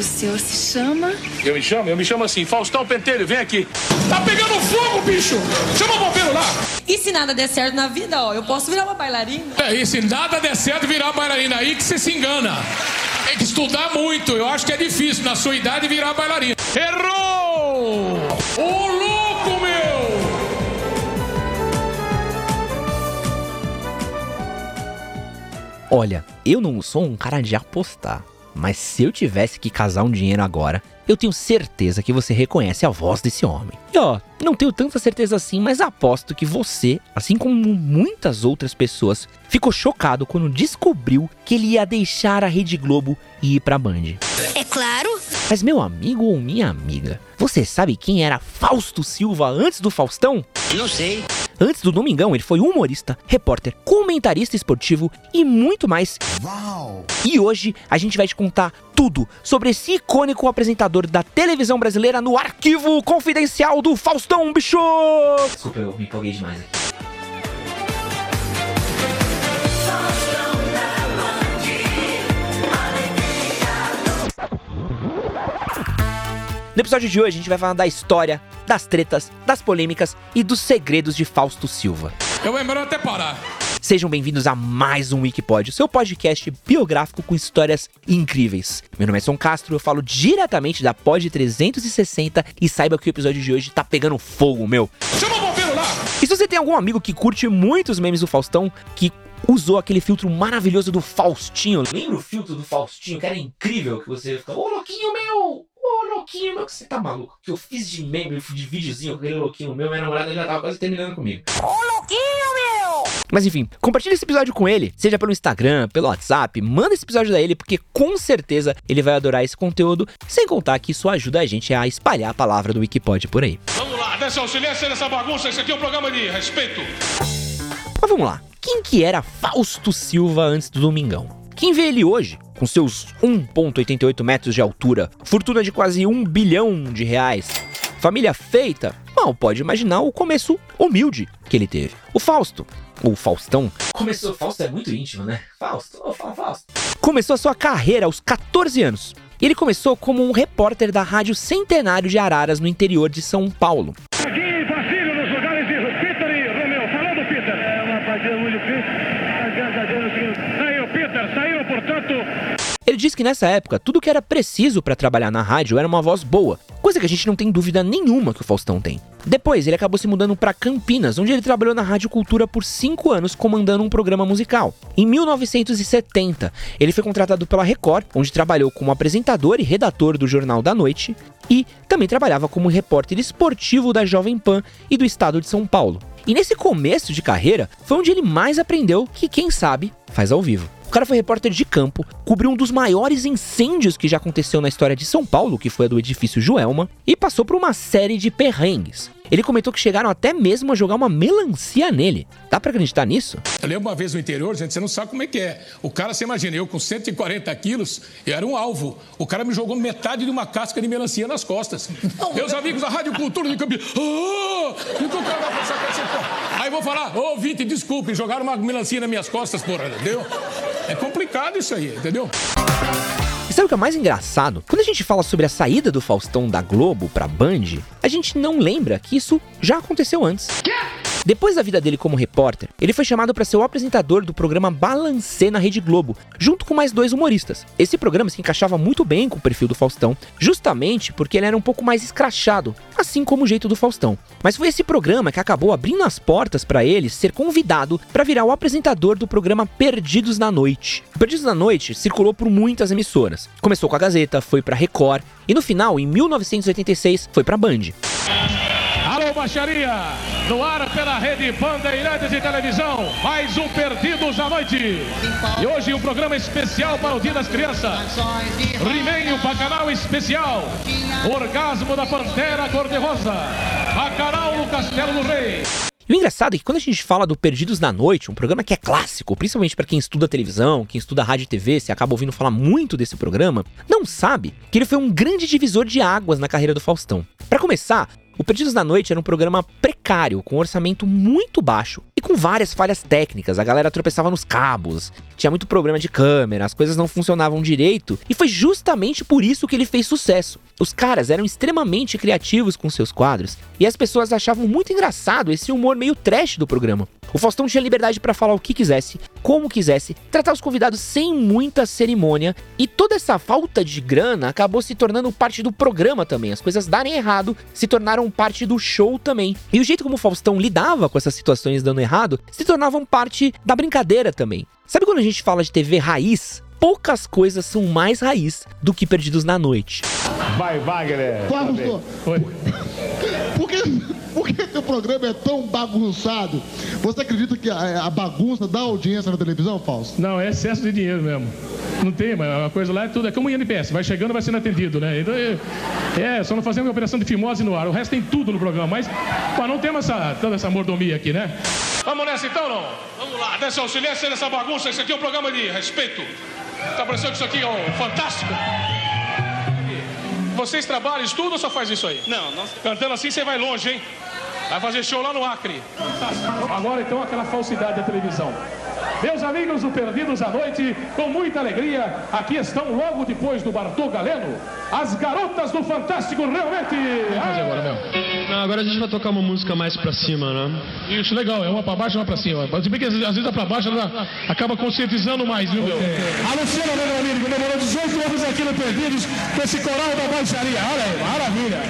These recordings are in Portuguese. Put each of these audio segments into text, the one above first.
O senhor se chama? Eu me chamo? Eu me chamo assim, Faustão Pentelho, vem aqui. Tá pegando fogo, bicho! Chama o bombeiro lá! E se nada der certo na vida, ó, eu posso virar uma bailarina? É, e se nada der certo, virar bailarina aí que você se engana. Tem que estudar muito, eu acho que é difícil na sua idade virar bailarina. Errou! Ô louco, meu! Olha, eu não sou um cara de apostar, mas se eu tivesse que casar um dinheiro agora, eu tenho certeza que você reconhece a voz desse homem. E ó, não tenho tanta certeza assim, mas aposto que você, assim como muitas outras pessoas, ficou chocado quando descobriu que ele ia deixar a Rede Globo e ir pra Band. É claro. Mas meu amigo ou minha amiga, você sabe quem era Fausto Silva antes do Faustão? Não sei. Antes do Domingão, ele foi humorista, repórter, comentarista esportivo e muito mais. Uau! E hoje a gente vai te contar tudo sobre esse icônico apresentador da televisão brasileira no arquivo confidencial do Faustão, bicho! Desculpa, eu me empolguei demais aqui. No episódio de hoje a gente vai falar da história, das tretas, das polêmicas e dos segredos de Fausto Silva. Eu melhor até parar. Sejam bem-vindos a mais um Wikipod, seu podcast biográfico com histórias incríveis. Meu nome é Son Castro, eu falo diretamente da Pod 360 e saiba que o episódio de hoje tá pegando fogo, meu. Chama o bombeiro lá! E se você tem algum amigo que curte muito os memes do Faustão, que usou aquele filtro maravilhoso do Faustinho. Lembra o filtro do Faustinho, que era incrível, que você ficava, ô louquinho meu! Louquinho meu, que você tá maluco? Que eu fiz de meme, de videozinho com aquele louquinho meu, minha namorada já tava quase terminando comigo. Ô, louquinho, meu! Mas enfim, compartilhe esse episódio com ele, seja pelo Instagram, pelo WhatsApp, manda esse episódio a ele, porque com certeza ele vai adorar esse conteúdo, sem contar que isso ajuda a gente a espalhar a palavra do Wikipod por aí. Vamos lá, dessa auxiliência nessa bagunça, isso aqui é um programa de respeito. Mas vamos lá, quem que era Fausto Silva antes do Domingão? Quem vê ele hoje, com seus 1,88 metros de altura, fortuna de quase um bilhão de reais, família feita, mal pode imaginar o começo humilde que ele teve. O Fausto, ou Faustão, começou. Fausto é muito íntimo, né? Fausto, oh, Fausto. Começou a sua carreira aos 14 anos. Ele começou como um repórter da Rádio Centenário de Araras, no interior de São Paulo. Aqui, Basílio, nos lugares de Peter e Romeu. Falando, Peter. É uma partida muito difícil, mas graças a Deus que... Saiu, Peter, saíram, portanto... Disse que nessa época, tudo que era preciso para trabalhar na rádio era uma voz boa, coisa que a gente não tem dúvida nenhuma que o Faustão tem. Depois, ele acabou se mudando para Campinas, onde ele trabalhou na Rádio Cultura por cinco anos, comandando um programa musical. Em 1970, ele foi contratado pela Record, onde trabalhou como apresentador e redator do Jornal da Noite, e também trabalhava como repórter esportivo da Jovem Pan e do estado de São Paulo. E nesse começo de carreira, foi onde ele mais aprendeu que, quem sabe, faz ao vivo. O cara foi repórter de campo, cobriu um dos maiores incêndios que já aconteceu na história de São Paulo, que foi a do edifício Joelma, e passou por uma série de perrengues. Ele comentou que chegaram até mesmo a jogar uma melancia nele. Dá pra acreditar nisso? Eu lembro uma vez no interior, gente, você não sabe como é que é. O cara, você imagina, eu com 140 quilos, eu era um alvo. O cara me jogou metade de uma casca de melancia nas costas. Meus amigos da Rádio Cultura de Campinas. Ah! E o que o cara vai passar com esse pô? Aí eu vou falar, ô, Vinte, desculpe, jogaram uma melancia nas minhas costas, porra, entendeu? É complicado isso aí, entendeu? E sabe o que é mais engraçado? Quando a gente fala sobre a saída do Faustão da Globo pra Band, a gente não lembra que isso já aconteceu antes. Depois da vida dele como repórter, ele foi chamado para ser o apresentador do programa Balancê na Rede Globo, junto com mais dois humoristas. Esse programa se encaixava muito bem com o perfil do Faustão, justamente porque ele era um pouco mais escrachado, assim como o jeito do Faustão. Mas foi esse programa que acabou abrindo as portas para ele ser convidado para virar o apresentador do programa Perdidos na Noite. Perdidos na Noite circulou por muitas emissoras. Começou com a Gazeta, foi para Record e no final, em 1986, foi para Band. Alô, baixaria! No ar pela rede Bandeirantes de Televisão, mais um Perdidos à Noite. E hoje um programa especial para o Dia das Crianças. Rimenho Bacanal Especial. Orgasmo da Pantera Cor-de-Rosa. Bacanal no Castelo do Rei. E o engraçado é que quando a gente fala do Perdidos na Noite, um programa que é clássico, principalmente para quem estuda televisão, quem estuda rádio e TV, se acaba ouvindo falar muito desse programa, não sabe que ele foi um grande divisor de águas na carreira do Faustão. Para começar, o Perdidos na Noite era um programa precário, com um orçamento muito baixo, e com várias falhas técnicas. A galera tropeçava nos cabos, tinha muito problema de câmera, as coisas não funcionavam direito, e foi justamente por isso que ele fez sucesso. Os caras eram extremamente criativos com seus quadros e as pessoas achavam muito engraçado esse humor meio trash do programa. O Faustão tinha liberdade para falar o que quisesse, como quisesse, tratar os convidados sem muita cerimônia e toda essa falta de grana acabou se tornando parte do programa também. As coisas darem errado se tornaram parte do show também. E o jeito como o Faustão lidava com essas situações dando errado se tornavam parte da brincadeira também. Sabe quando a gente fala de TV raiz? Poucas coisas são mais raiz do que Perdidos na Noite. Vai, Wagner. Flávio Augusto, Oi. por que, por que teu programa é tão bagunçado? Você acredita que a, a bagunça dá audiência na televisão, Fausto? Não, é excesso de dinheiro mesmo. Não tem, mas a coisa lá é tudo. É como o INPS, vai chegando, vai sendo atendido, né? Então, é, é, só não fazendo uma operação de fimose no ar. O resto tem tudo no programa, mas pô, não temos essa, toda essa mordomia aqui, né? Vamos nessa então, não? Vamos lá. Atenção, silêncio nessa bagunça. Isso aqui é um programa de respeito. Tá parecendo que isso aqui é um fantástico? Vocês trabalham, estudam ou só faz isso aí? Não, nós Cantando assim você vai longe, hein? Vai fazer show lá no Acre. Agora então aquela falsidade da televisão. Meus amigos do Perdidos à Noite, com muita alegria, aqui estão logo depois do Bartô Galeno, as garotas do Fantástico realmente. Ai, agora, meu. Não, agora a gente vai tocar uma música mais pra cima, né? Isso, legal, é uma pra baixo e uma pra cima. Mas se bem que às vezes às vezes a pra baixo ela acaba conscientizando mais, viu, meu? A Luciana Vegamini comemorou 18 anos aqui no Perdidos com esse coral da baixaria. Olha aí, maravilha.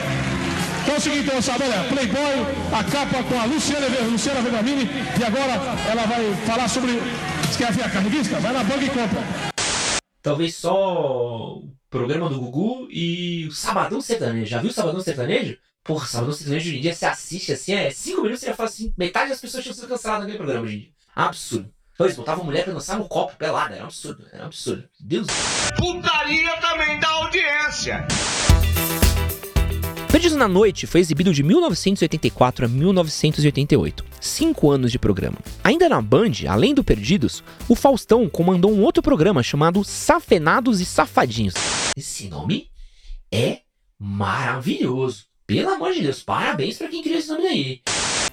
Então é o seguinte, moçada, olha, Playboy, a capa com a Luciana, Luciana Vegamini, e agora ela vai falar sobre. Você quer ver a carreguista? Vai na banca e compra. Talvez só o programa do Gugu e o Sabadão Sertanejo. Já viu o Sabadão Sertanejo? Porra, Sabadão Sertanejo hoje em dia você assiste assim, é 5 minutos e você já fala assim, metade das pessoas tinham sido canceladas naquele programa hoje em dia. Absurdo. Pois, botava mulher pra dançar no copo, pelada, era um absurdo, era um absurdo. Deus. Putaria também dá audiência. Perdidos na Noite foi exibido de 1984 a 1988. Cinco anos de programa. Ainda na Band, além do Perdidos, o Faustão comandou um outro programa chamado Safenados e Safadinhos. Esse nome é maravilhoso. Pelo amor de Deus, parabéns pra quem criou esse nome aí.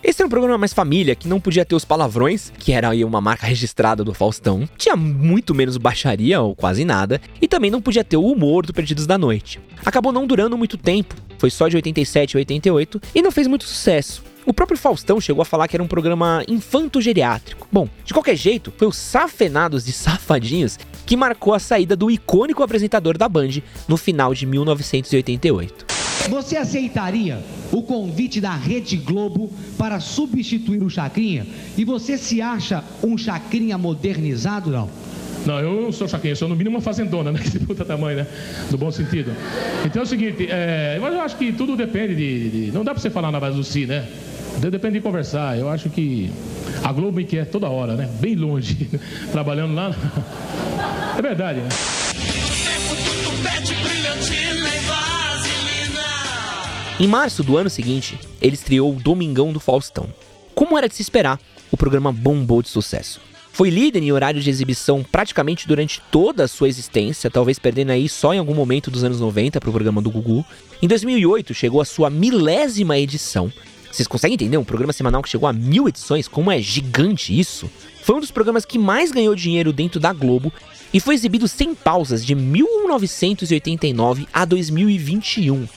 Esse era um programa mais família, que não podia ter os palavrões, que era aí uma marca registrada do Faustão. Tinha muito menos baixaria, ou quase nada, e também não podia ter o humor do Perdidos da Noite. Acabou não durando muito tempo, foi só de 87 a 88, e não fez muito sucesso. O próprio Faustão chegou a falar que era um programa infanto-geriátrico. Bom, de qualquer jeito, foi o Safenados de Safadinhos que marcou a saída do icônico apresentador da Band no final de 1988. Você aceitaria o convite da Rede Globo para substituir o Chacrinha? E você se acha um Chacrinha modernizado, não? Não, eu não sou chacrinha, eu sou no mínimo uma fazendona, né? Que puta tamanho, né? No bom sentido. Então é o seguinte, é, mas eu acho que tudo depende de, de- Não dá pra você falar na base do si, né? De- Depende de conversar. Eu acho que a Globo me quer toda hora, né? Bem longe, trabalhando lá. É verdade, né? Em março do ano seguinte, ele estreou o Domingão do Faustão. Como era de se esperar, o programa bombou de sucesso. Foi líder em horário de exibição praticamente durante toda a sua existência, talvez perdendo aí só em algum momento dos anos 90 para o programa do Gugu. Em 2008 chegou a sua milésima edição. Vocês conseguem entender? Um programa semanal que chegou a mil edições, como é gigante isso? Foi um dos programas que mais ganhou dinheiro dentro da Globo e foi exibido sem pausas de 1989 a 2021.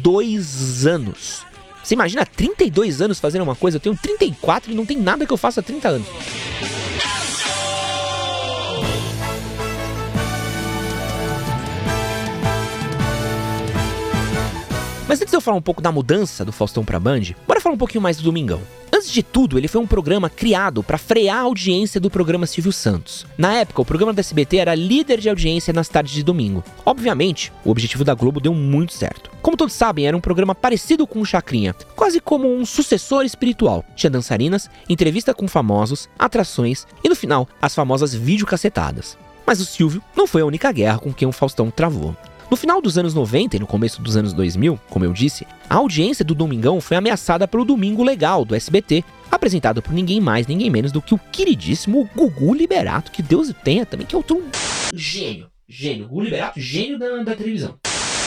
32 anos. Você imagina 32 anos fazendo uma coisa? Eu tenho 34 e não tem nada que eu faça há 30 anos. Mas antes de eu falar um pouco da mudança do Faustão pra Band, bora falar um pouquinho mais do Domingão. Antes de tudo, ele foi um programa criado para frear a audiência do programa Silvio Santos. Na época, o programa da SBT era líder de audiência nas tardes de domingo. Obviamente, o objetivo da Globo deu muito certo. Como todos sabem, era um programa parecido com o Chacrinha, quase como um sucessor espiritual. Tinha dançarinas, entrevista com famosos, atrações e no final, as famosas videocacetadas. Mas o Silvio não foi a única guerra com quem o Faustão travou. No final dos anos 90 e no começo dos anos 2000, como eu disse, a audiência do Domingão foi ameaçada pelo Domingo Legal, do SBT, apresentado por ninguém mais, ninguém menos do que o queridíssimo Gugu Liberato, que Deus tenha também, que é outro gênio, gênio, Gugu Liberato, gênio da, da televisão.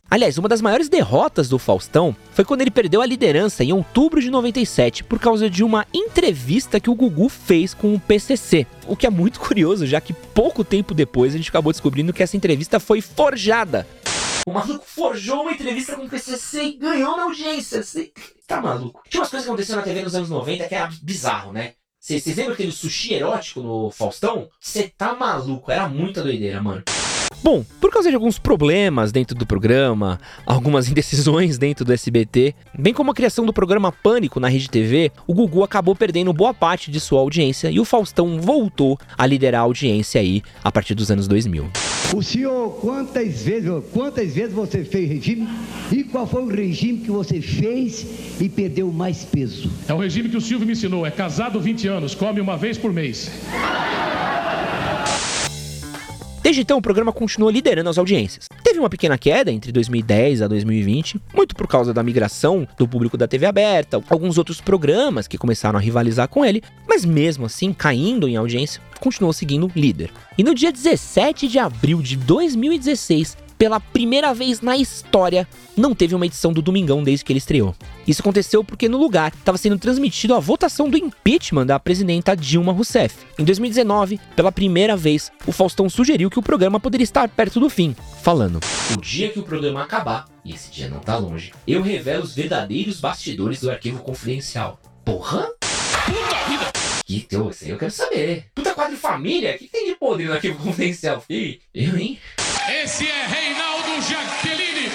Aliás, uma das maiores derrotas do Faustão foi quando ele perdeu a liderança em outubro de 97 por causa de uma entrevista que o Gugu fez com o PCC. O que é muito curioso, já que pouco tempo depois a gente acabou descobrindo que essa entrevista foi forjada. O maluco forjou uma entrevista com o PCC e ganhou na audiência. Você tá maluco? Tinha umas coisas que aconteceram na TV nos anos 90 que era bizarro, né? Vocês lembram aquele sushi erótico no Faustão? Você tá maluco? Era muita doideira, mano. Bom, por causa de alguns problemas dentro do programa, algumas indecisões dentro do SBT, bem como a criação do programa Pânico na Rede TV, o Gugu acabou perdendo boa parte de sua audiência e o Faustão voltou a liderar a audiência aí a partir dos anos 2000. O senhor, quantas vezes, quantas vezes você fez regime e qual foi o regime que você fez e perdeu mais peso? É o regime que o Silvio me ensinou, é casado 20 anos, come uma vez por mês. Desde então, o programa continuou liderando as audiências. Teve uma pequena queda entre 2010 a 2020, muito por causa da migração do público da TV aberta, alguns outros programas que começaram a rivalizar com ele, mas mesmo assim, caindo em audiência, continuou seguindo líder. E no dia 17 de abril de 2016, pela primeira vez na história, não teve uma edição do Domingão desde que ele estreou. Isso aconteceu porque no lugar estava sendo transmitido a votação do impeachment da presidenta Dilma Rousseff. Em 2019, pela primeira vez, o Faustão sugeriu que o programa poderia estar perto do fim, falando: O dia que o programa acabar, e esse dia não tá longe, eu revelo os verdadeiros bastidores do arquivo confidencial. Porra? Puta vida! Que teu, isso aí eu quero saber. Puta quadro família? O que tem de poder no arquivo confidencial, filho? Eu, hein? Esse é Reinaldo Jaqueline.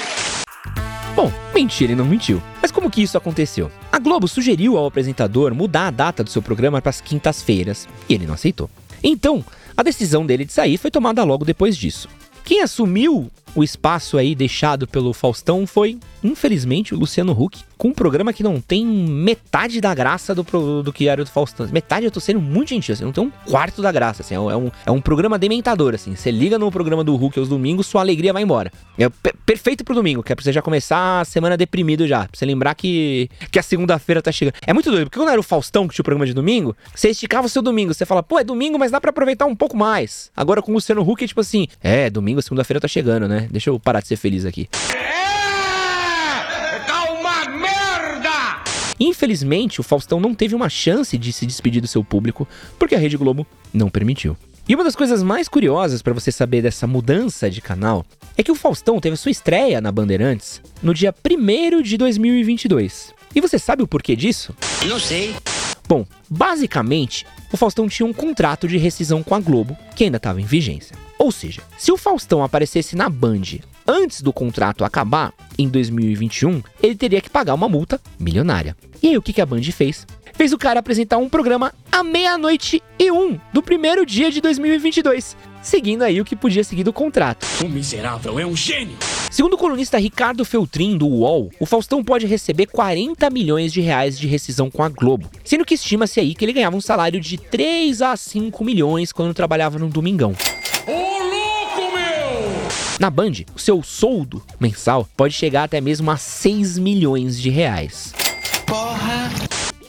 Bom, mentira, ele não mentiu. Mas como que isso aconteceu? A Globo sugeriu ao apresentador mudar a data do seu programa para as quintas-feiras e ele não aceitou. Então, a decisão dele de sair foi tomada logo depois disso. Quem assumiu o espaço aí deixado pelo Faustão foi, infelizmente, o Luciano Huck, com um programa que não tem metade da graça do, do que era o do Faustão. Metade eu tô sendo muito gentil, assim, não tem um quarto da graça, assim, é um, é um programa dementador, assim. Você liga no programa do Huck aos domingos, sua alegria vai embora. É perfeito pro domingo, que é pra você já começar a semana deprimido já, pra você lembrar que, que a segunda-feira tá chegando. É muito doido, porque quando era o Faustão que tinha o programa de domingo, você esticava o seu domingo, você fala, pô, é domingo, mas dá pra aproveitar um pouco mais. Agora com o Luciano Huck é tipo assim, é, domingo, segunda-feira tá chegando, né? Deixa eu parar de ser feliz aqui. É! Tá uma merda! Infelizmente, o Faustão não teve uma chance de se despedir do seu público porque a Rede Globo não permitiu. E uma das coisas mais curiosas para você saber dessa mudança de canal é que o Faustão teve a sua estreia na Bandeirantes no dia 1 de 2022. E você sabe o porquê disso? Não sei. Bom, basicamente, o Faustão tinha um contrato de rescisão com a Globo que ainda estava em vigência. Ou seja, se o Faustão aparecesse na Band antes do contrato acabar, em 2021, ele teria que pagar uma multa milionária. E aí o que a Band fez? Fez o cara apresentar um programa à meia-noite e um do primeiro dia de 2022, seguindo aí o que podia seguir do contrato. O miserável é um gênio! Segundo o colunista Ricardo Feltrin, do UOL, o Faustão pode receber 40 milhões de reais de rescisão com a Globo, sendo que estima-se aí que ele ganhava um salário de 3 a 5 milhões quando trabalhava no Domingão. Ô louco, meu! Na Band, o seu soldo mensal pode chegar até mesmo a 6 milhões de reais.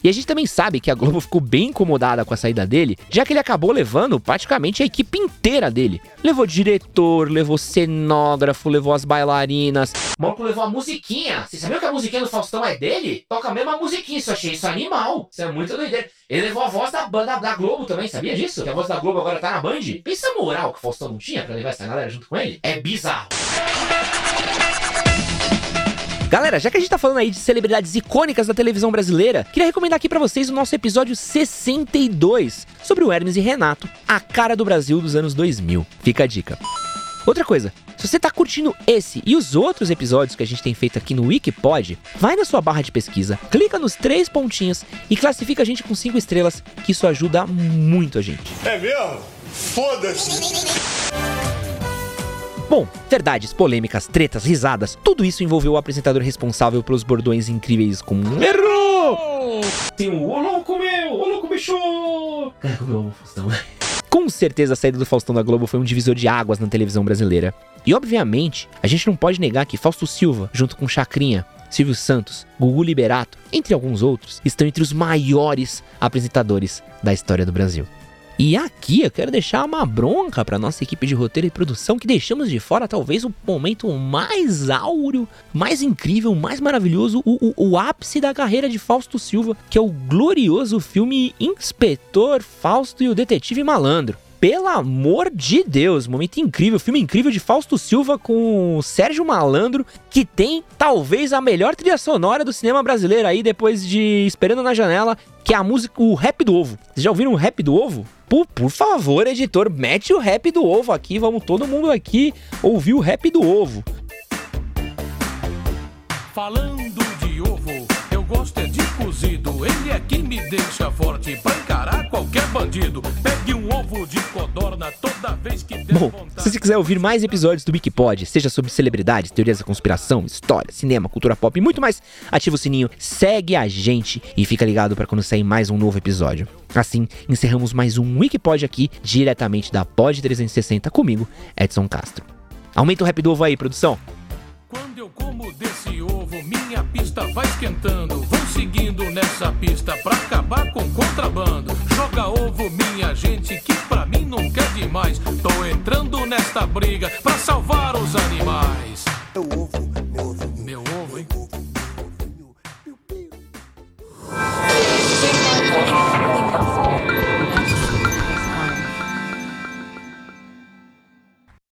E a gente também sabe que a Globo ficou bem incomodada com a saída dele, já que ele acabou levando praticamente a equipe inteira dele. Levou diretor, levou cenógrafo, levou as bailarinas. O maluco levou a musiquinha. Você sabia que a musiquinha do Faustão é dele? Toca a mesma musiquinha, isso achei isso animal. Isso é muito doideira. Ele levou a voz da banda da Globo também, sabia disso? Que a voz da Globo agora tá na Band? Pensa moral que o Faustão não tinha pra levar essa galera junto com ele. É bizarro. Galera, já que a gente tá falando aí de celebridades icônicas da televisão brasileira, queria recomendar aqui pra vocês o nosso episódio 62 sobre o Hermes e Renato, a cara do Brasil dos anos 2000. Fica a dica. Outra coisa, se você tá curtindo esse e os outros episódios que a gente tem feito aqui no Wikipod, vai na sua barra de pesquisa, clica nos três pontinhos e classifica a gente com cinco estrelas, que isso ajuda muito a gente. É mesmo? Foda-se! Bom, verdades, polêmicas, tretas, risadas, tudo isso envolveu o apresentador responsável pelos bordões incríveis como Errou! Tem um Ô louco meu! Ô louco bicho! Cara, como eu amo o Faustão. Com certeza a saída do Faustão da Globo foi um divisor de águas na televisão brasileira. E obviamente, a gente não pode negar que Fausto Silva, junto com Chacrinha, Silvio Santos, Gugu Liberato, entre alguns outros, estão entre os maiores apresentadores da história do Brasil. E aqui eu quero deixar uma bronca para nossa equipe de roteiro e produção que deixamos de fora talvez o momento mais áureo, mais incrível, mais maravilhoso, o, o, o ápice da carreira de Fausto Silva, que é o glorioso filme Inspetor Fausto e o Detetive Malandro pelo amor de Deus, momento incrível, filme incrível de Fausto Silva com Sérgio Malandro, que tem talvez a melhor trilha sonora do cinema brasileiro aí depois de Esperando na Janela, que é a música o Rap do Ovo. Vocês já ouviram o Rap do Ovo? Por, por favor, editor, mete o Rap do Ovo aqui, vamos todo mundo aqui ouvir o Rap do Ovo. Falando cozido. Ele é que me deixa forte pra encarar qualquer bandido. Pegue um ovo de codorna toda vez que der Bom, se você quiser ouvir mais episódios do Wikipod, seja sobre celebridades, teorias da conspiração, história, cinema, cultura pop e muito mais, ativa o sininho, segue a gente e fica ligado para quando sair mais um novo episódio. Assim, encerramos mais um Wikipod aqui, diretamente da Pod 360 comigo, Edson Castro. Aumenta o rap do ovo aí, produção. Quando eu como desse ovo, minha pista vai esquentando. Seguindo nessa pista pra acabar com contrabando. Joga ovo, minha gente, que pra mim nunca é demais. Tô entrando nesta briga pra salvar os animais. O ovo